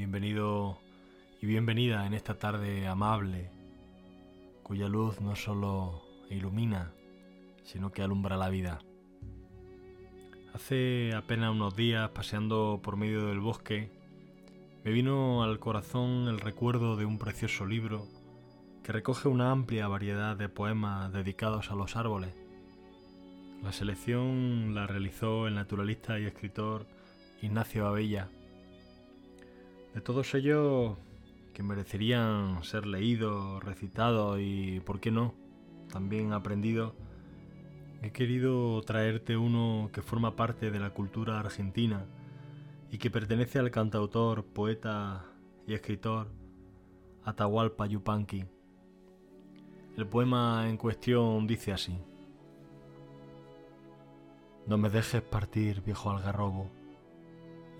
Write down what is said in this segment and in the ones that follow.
Bienvenido y bienvenida en esta tarde amable, cuya luz no solo ilumina, sino que alumbra la vida. Hace apenas unos días, paseando por medio del bosque, me vino al corazón el recuerdo de un precioso libro que recoge una amplia variedad de poemas dedicados a los árboles. La selección la realizó el naturalista y escritor Ignacio Abella. De todos ellos que merecerían ser leídos, recitados y, ¿por qué no?, también aprendidos, he querido traerte uno que forma parte de la cultura argentina y que pertenece al cantautor, poeta y escritor Atahualpa Yupanqui. El poema en cuestión dice así. No me dejes partir, viejo algarrobo.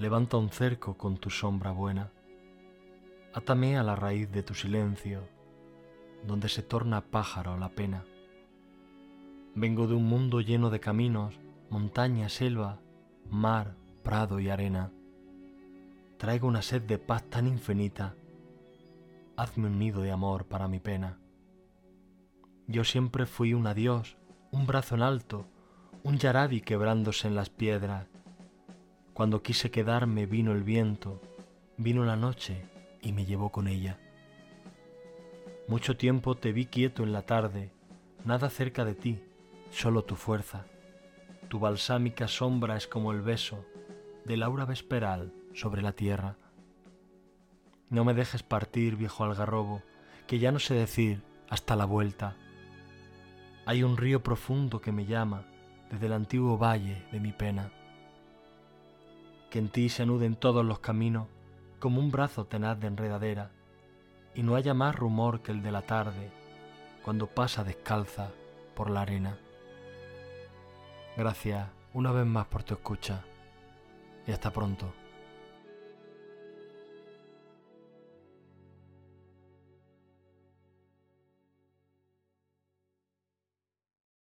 Levanta un cerco con tu sombra buena. Átame a la raíz de tu silencio, donde se torna pájaro la pena. Vengo de un mundo lleno de caminos, montaña, selva, mar, prado y arena. Traigo una sed de paz tan infinita. Hazme un nido de amor para mi pena. Yo siempre fui un adiós, un brazo en alto, un yarabi quebrándose en las piedras. Cuando quise quedarme vino el viento, vino la noche y me llevó con ella. Mucho tiempo te vi quieto en la tarde, nada cerca de ti, solo tu fuerza. Tu balsámica sombra es como el beso del aura vesperal sobre la tierra. No me dejes partir, viejo algarrobo, que ya no sé decir hasta la vuelta. Hay un río profundo que me llama desde el antiguo valle de mi pena. Que en ti se anuden todos los caminos como un brazo tenaz de enredadera, y no haya más rumor que el de la tarde cuando pasa descalza por la arena. Gracias una vez más por tu escucha y hasta pronto.